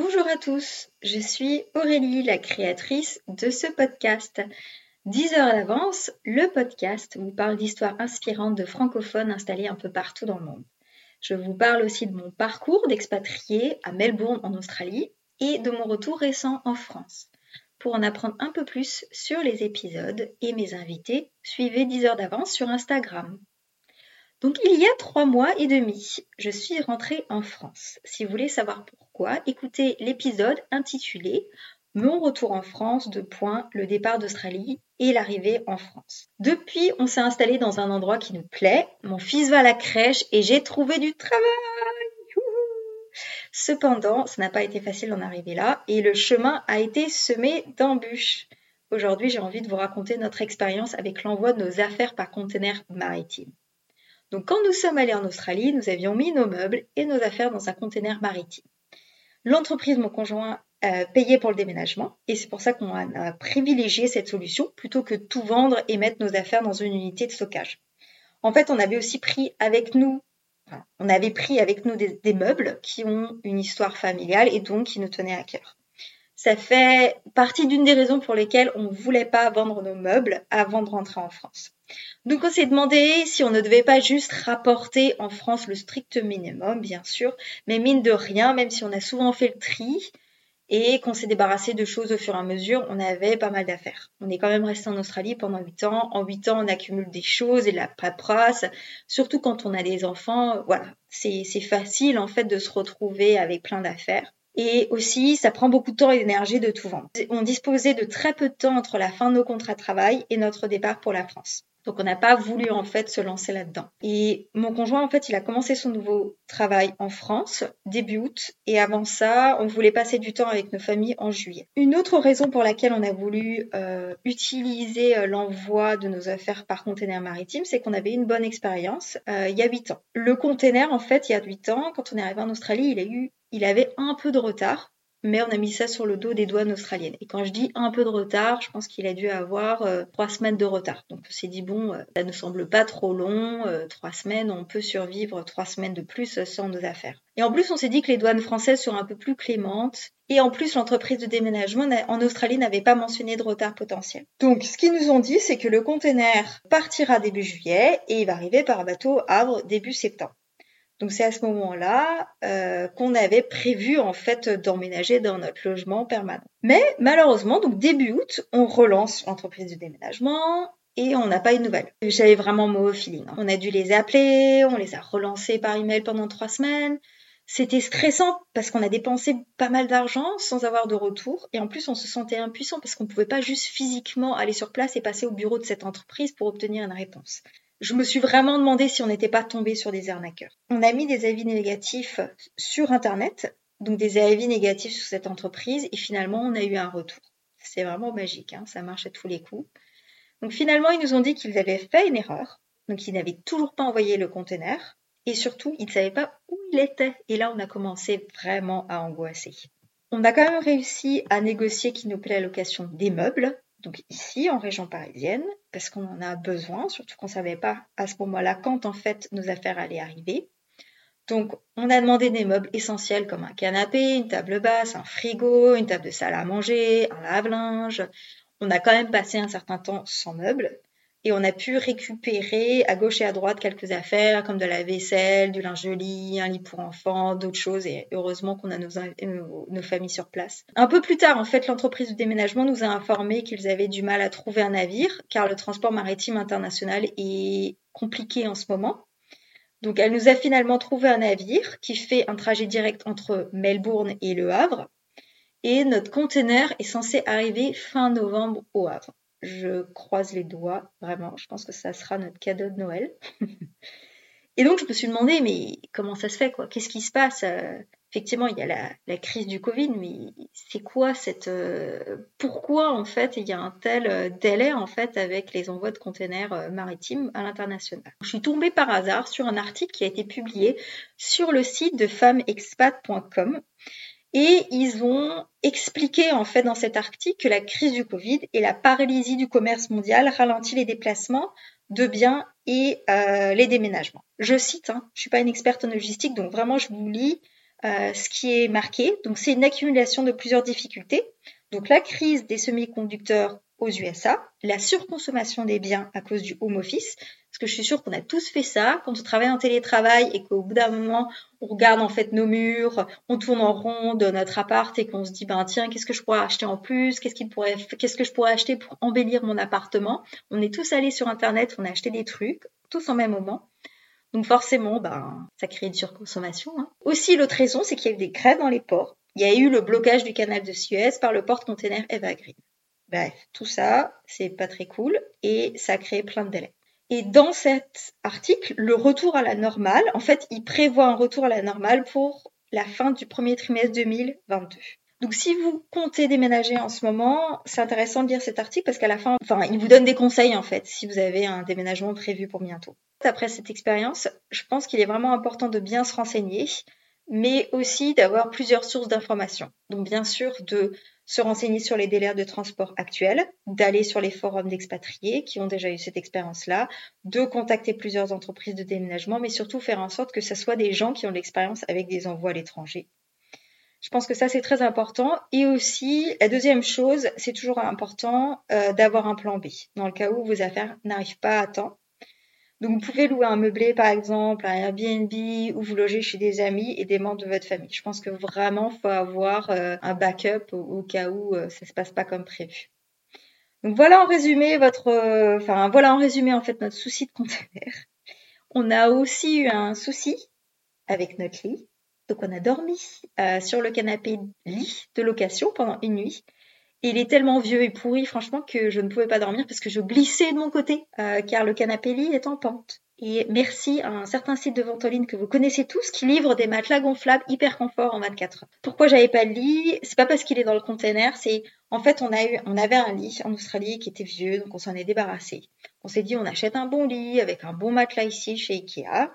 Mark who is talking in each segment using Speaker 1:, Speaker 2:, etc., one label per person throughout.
Speaker 1: Bonjour à tous, je suis Aurélie, la créatrice de ce podcast. 10 heures d'avance, le podcast vous parle d'histoires inspirantes de francophones installés un peu partout dans le monde. Je vous parle aussi de mon parcours d'expatrié à Melbourne en Australie et de mon retour récent en France. Pour en apprendre un peu plus sur les épisodes et mes invités, suivez 10 heures d'avance sur Instagram. Donc il y a trois mois et demi, je suis rentrée en France. Si vous voulez savoir pourquoi, écoutez l'épisode intitulé Mon retour en France, de point, le départ d'Australie et l'arrivée en France. Depuis, on s'est installé dans un endroit qui nous plaît. Mon fils va à la crèche et j'ai trouvé du travail. Cependant, ça n'a pas été facile d'en arriver là et le chemin a été semé d'embûches. Aujourd'hui, j'ai envie de vous raconter notre expérience avec l'envoi de nos affaires par conteneur maritime. Donc quand nous sommes allés en Australie, nous avions mis nos meubles et nos affaires dans un conteneur maritime. L'entreprise, mon conjoint, euh, payait pour le déménagement et c'est pour ça qu'on a, privilégié cette solution plutôt que tout vendre et mettre nos affaires dans une unité de stockage. En fait, on avait aussi pris avec nous, on avait pris avec nous des, des meubles qui ont une histoire familiale et donc qui nous tenaient à cœur. Ça fait partie d'une des raisons pour lesquelles on ne voulait pas vendre nos meubles avant de rentrer en France. Donc on s'est demandé si on ne devait pas juste rapporter en France le strict minimum, bien sûr, mais mine de rien, même si on a souvent fait le tri et qu'on s'est débarrassé de choses au fur et à mesure, on avait pas mal d'affaires. On est quand même resté en Australie pendant 8 ans. En 8 ans, on accumule des choses et de la paperasse, surtout quand on a des enfants. Voilà, c'est facile en fait de se retrouver avec plein d'affaires. Et aussi, ça prend beaucoup de temps et d'énergie de tout vendre. On disposait de très peu de temps entre la fin de nos contrats de travail et notre départ pour la France. Donc on n'a pas voulu en fait se lancer là-dedans. Et mon conjoint en fait il a commencé son nouveau travail en France début août et avant ça on voulait passer du temps avec nos familles en juillet. Une autre raison pour laquelle on a voulu euh, utiliser euh, l'envoi de nos affaires par container maritime c'est qu'on avait une bonne expérience euh, il y a 8 ans. Le container en fait il y a 8 ans quand on est arrivé en Australie il a eu il avait un peu de retard mais on a mis ça sur le dos des douanes australiennes. Et quand je dis un peu de retard, je pense qu'il a dû avoir euh, trois semaines de retard. Donc on s'est dit bon, euh, ça ne semble pas trop long, euh, trois semaines, on peut survivre trois semaines de plus sans nos affaires. Et en plus, on s'est dit que les douanes françaises seraient un peu plus clémentes. Et en plus, l'entreprise de déménagement en Australie n'avait pas mentionné de retard potentiel. Donc, ce qu'ils nous ont dit, c'est que le container partira début juillet et il va arriver par bateau Havre début septembre. Donc c'est à ce moment-là euh, qu'on avait prévu en fait d'emménager dans notre logement permanent. Mais malheureusement, donc début août, on relance l'entreprise de déménagement et on n'a pas eu de nouvelles. J'avais vraiment mauvais feeling. Hein. On a dû les appeler, on les a relancés par email pendant trois semaines. C'était stressant parce qu'on a dépensé pas mal d'argent sans avoir de retour et en plus on se sentait impuissant parce qu'on ne pouvait pas juste physiquement aller sur place et passer au bureau de cette entreprise pour obtenir une réponse je me suis vraiment demandé si on n'était pas tombé sur des arnaqueurs. On a mis des avis négatifs sur Internet, donc des avis négatifs sur cette entreprise, et finalement, on a eu un retour. C'est vraiment magique, hein, ça marche à tous les coups. Donc finalement, ils nous ont dit qu'ils avaient fait une erreur, donc ils n'avaient toujours pas envoyé le conteneur, et surtout, ils ne savaient pas où il était. Et là, on a commencé vraiment à angoisser. On a quand même réussi à négocier qu'ils nous plaît la location des meubles, ici en région parisienne, parce qu'on en a besoin, surtout qu'on ne savait pas à ce moment-là quand en fait nos affaires allaient arriver. Donc on a demandé des meubles essentiels comme un canapé, une table basse, un frigo, une table de salle à manger, un lave-linge. On a quand même passé un certain temps sans meubles et on a pu récupérer à gauche et à droite quelques affaires comme de la vaisselle, du linge lit, un lit pour enfants, d'autres choses et heureusement qu'on a nos, familles sur place. Un peu plus tard, en fait, l'entreprise de déménagement nous a informé qu'ils avaient du mal à trouver un navire car le transport maritime international est compliqué en ce moment. Donc elle nous a finalement trouvé un navire qui fait un trajet direct entre Melbourne et Le Havre et notre conteneur est censé arriver fin novembre au Havre. Je croise les doigts, vraiment. Je pense que ça sera notre cadeau de Noël. Et donc, je me suis demandé, mais comment ça se fait, quoi? Qu'est-ce qui se passe? Euh, Effectivement, il y a la, crise du Covid, mais c'est quoi cette... Euh, pourquoi, en fait, il y a un tel euh, délai, en fait, avec les envois de containers maritimes à l'international? Je suis tombée par hasard sur un article qui a été publié sur le site de femmesexpat.com et ils ont expliqué en fait dans cet article que la crise du Covid et la paralysie du commerce mondial ralentit les déplacements de biens et euh, les déménagements. Je cite, hein, je suis pas une experte en logistique, donc vraiment je vous lis euh, ce qui est marqué. Donc c'est une accumulation de plusieurs difficultés. Donc la crise des semi-conducteurs aux USA, la surconsommation des biens à cause du home office, parce que je suis sûre qu'on a tous fait ça quand on travaille en télétravail et qu'au bout d'un moment, on regarde en fait nos murs, on tourne en rond de notre appart et qu'on se dit ben tiens, qu'est-ce que je pourrais acheter en plus? Qu'est-ce qu'il pourrait qu'est-ce que je pourrais acheter pour embellir mon appartement? On est tous allés sur internet, on a acheté des trucs tous en même moment. Donc forcément, ben, ça crée une surconsommation. Hein. Aussi, l'autre raison, c'est qu'il y a eu des grèves dans les ports. Il y a eu le blocage du canal de Suez par le porte-container Eva Green. Bref, tout ça, c'est pas très cool et ça crée plein de délais. Et dans cet article, le retour à la normale, en fait, il prévoit un retour à la normale pour la fin du premier trimestre 2022. Donc si vous comptez déménager en ce moment, c'est intéressant de lire cet article parce qu'à la fin, enfin, il vous donne des conseils en fait si vous avez un déménagement prévu pour bientôt. Après cette expérience, je pense qu'il est vraiment important de bien se renseigner, mais aussi d'avoir plusieurs sources d'informations. Donc bien sûr de se renseigner sur les délais de transport actuels, d'aller sur les forums d'expatriés qui ont déjà eu cette expérience-là, de contacter plusieurs entreprises de déménagement, mais surtout faire en sorte que ce soit des gens qui ont l'expérience avec des envois à l'étranger. Je pense que ça, c'est très important. Et aussi, la deuxième chose, c'est toujours important euh, d'avoir un plan B, dans le cas où vos affaires n'arrivent pas à temps. Donc, vous pouvez louer un meublé, par exemple, un Airbnb, ou vous loger chez des amis et des membres de votre famille. Je pense que vraiment, faut avoir euh, un backup au, cas où euh, ça se passe pas comme prévu. Donc, voilà en résumé votre, enfin, voilà en résumé, en fait, notre souci de conteneur. On a aussi eu un souci avec notre lit. Donc on a dormi euh, sur le canapé lit de location pendant une nuit. Il est tellement vieux et pourri, franchement, que je ne pouvais pas dormir parce que je glissais de mon côté, euh, car le canapé lit est en pente. Et merci à un certain site de ventoline que vous connaissez tous qui livre des matelas gonflables hyper confort en 24 heures. Pourquoi j'avais pas de lit? C'est pas parce qu'il est dans le container, c'est en fait on a eu, on avait un lit en Australie qui était vieux, donc on s'en est débarrassé. On s'est dit on achète un bon lit avec un bon matelas ici chez Ikea.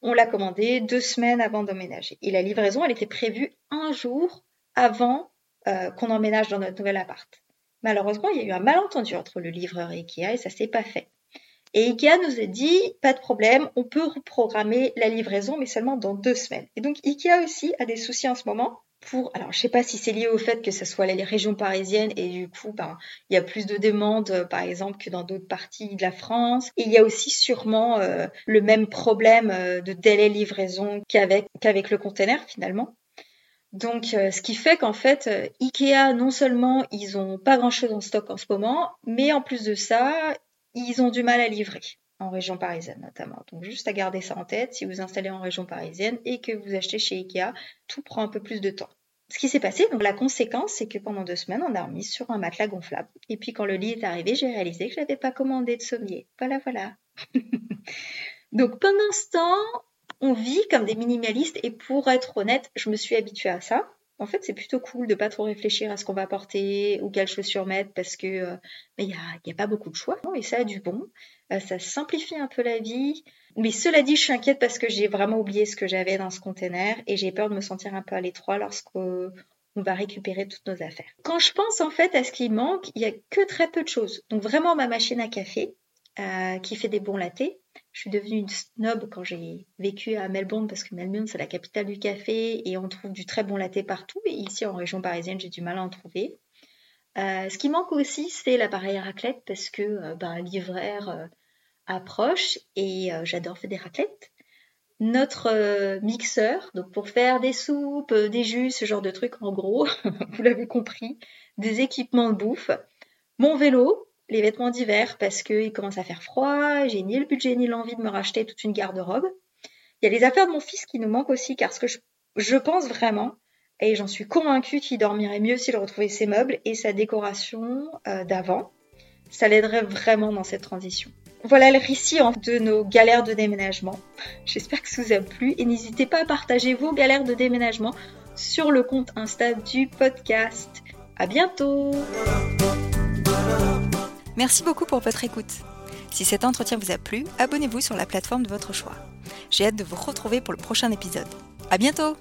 Speaker 1: On l'a commandé deux semaines avant d'emménager. Et la livraison, elle était prévue un jour avant euh, qu'on emménage dans notre nouvel appart. Malheureusement, il y a eu un malentendu entre le livreur et Ikea et ça s'est pas fait. Et Ikea nous a dit, pas de problème, on peut reprogrammer la livraison, mais seulement dans deux semaines. Et donc Ikea aussi a des soucis en ce moment pour, alors je sais pas si c'est lié au fait que ce soit les régions parisiennes et du coup, ben, il y a plus de demandes, euh, par exemple, que dans d'autres parties de la France. Et il y a aussi sûrement euh, le même problème de délai livraison qu'avec qu'avec le container finalement. Donc, ce qui fait qu'en fait, Ikea, non seulement ils ont pas grand-chose en stock en ce moment, mais en plus de ça, ils ont du mal à livrer en région parisienne notamment. Donc juste à garder ça en tête, si vous installez en région parisienne et que vous achetez chez Ikea, tout prend un peu plus de temps. Ce qui s'est passé, donc la conséquence, c'est que pendant deux semaines, on a remis sur un matelas gonflable. Et puis quand le lit est arrivé, j'ai réalisé que je n'avais pas commandé de sommier. Voilà, voilà. donc pendant ce temps, on vit comme des minimalistes et pour être honnête, je me suis habituée à ça en fait, c'est plutôt cool de pas trop réfléchir à ce qu'on va porter ou quelles chaussures mettre parce que euh, il n'y a, pas beaucoup de choix et ça a du bon. Euh, ça simplifie un peu la vie. Mais cela dit, je suis inquiète parce que j'ai vraiment oublié ce que j'avais dans ce container et j'ai peur de me sentir un peu à l'étroit lorsqu'on va récupérer toutes nos affaires. Quand je pense en fait à ce qui manque, il y a que très peu de choses. Donc vraiment ma machine à café euh, qui fait des bons lattés je suis devenue une snob quand j'ai vécu à Melbourne parce que Melbourne c'est la capitale du café et on trouve du très bon latte partout. Et ici en région parisienne j'ai du mal à en trouver. Euh, ce qui manque aussi c'est l'appareil raclette parce que euh, ben, l'hiver euh, approche et j'adore faire des raclettes. Notre mixeur, donc pour faire des soupes, des jus, ce genre de trucs en gros, vous l'avez compris, des équipements de bouffe. Mon vélo, les vêtements d'hiver parce qu'il commence à faire froid, j'ai ni le budget ni l'envie de me racheter toute une garde-robe. Il y a les affaires de mon fils qui nous manquent aussi car ce que je, pense vraiment, et j'en suis convaincue qu'il dormirait mieux s'il retrouvait ses meubles et sa décoration euh, d'avant. Ça l'aiderait vraiment dans cette transition. Voilà le récit de nos galères de déménagement. J'espère que ça vous a plu et n'hésitez pas à partager vos galères de déménagement sur le compte Insta du podcast. À bientôt!
Speaker 2: Merci beaucoup pour votre écoute. Si cet entretien vous a plu, abonnez-vous sur la plateforme de votre choix. J'ai hâte de vous retrouver pour le prochain épisode. À bientôt!